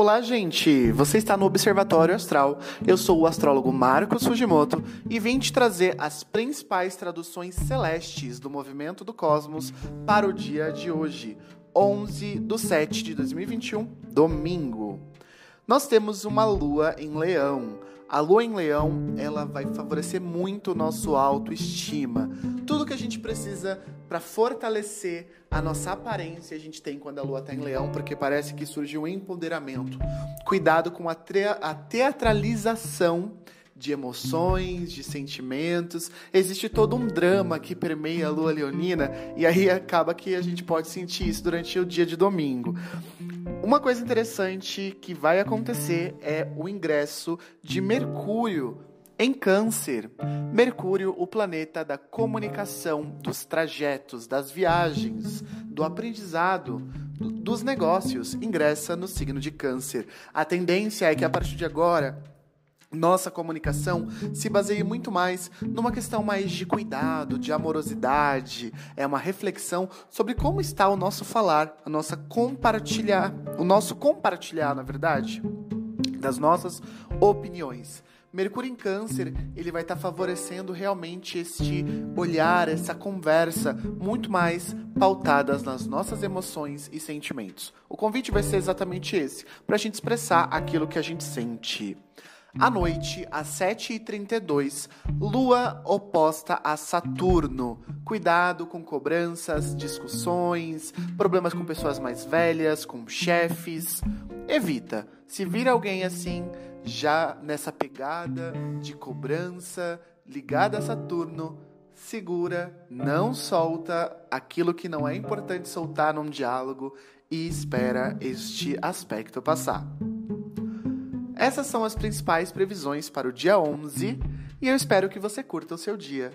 Olá, gente! Você está no Observatório Astral. Eu sou o astrólogo Marcos Fujimoto e vim te trazer as principais traduções celestes do movimento do cosmos para o dia de hoje, 11 de 7 de 2021, domingo. Nós temos uma lua em Leão. A lua em Leão, ela vai favorecer muito o nosso autoestima. Gente precisa para fortalecer a nossa aparência a gente tem quando a lua está em leão, porque parece que surge um empoderamento. Cuidado com a, a teatralização de emoções, de sentimentos. Existe todo um drama que permeia a lua leonina e aí acaba que a gente pode sentir isso durante o dia de domingo. Uma coisa interessante que vai acontecer é o ingresso de Mercúrio em Câncer, Mercúrio, o planeta da comunicação, dos trajetos, das viagens, do aprendizado, dos negócios, ingressa no signo de Câncer. A tendência é que a partir de agora nossa comunicação se baseie muito mais numa questão mais de cuidado, de amorosidade, é uma reflexão sobre como está o nosso falar, a nossa compartilhar, o nosso compartilhar, na verdade, das nossas opiniões. Mercúrio em Câncer, ele vai estar tá favorecendo realmente este olhar, essa conversa muito mais pautadas nas nossas emoções e sentimentos. O convite vai ser exatamente esse, para a gente expressar aquilo que a gente sente. À noite, às 7h32, Lua oposta a Saturno. Cuidado com cobranças, discussões, problemas com pessoas mais velhas, com chefes. Evita. Se vir alguém assim, já nessa pegada de cobrança ligada a Saturno, segura, não solta aquilo que não é importante soltar num diálogo e espera este aspecto passar. Essas são as principais previsões para o dia 11 e eu espero que você curta o seu dia.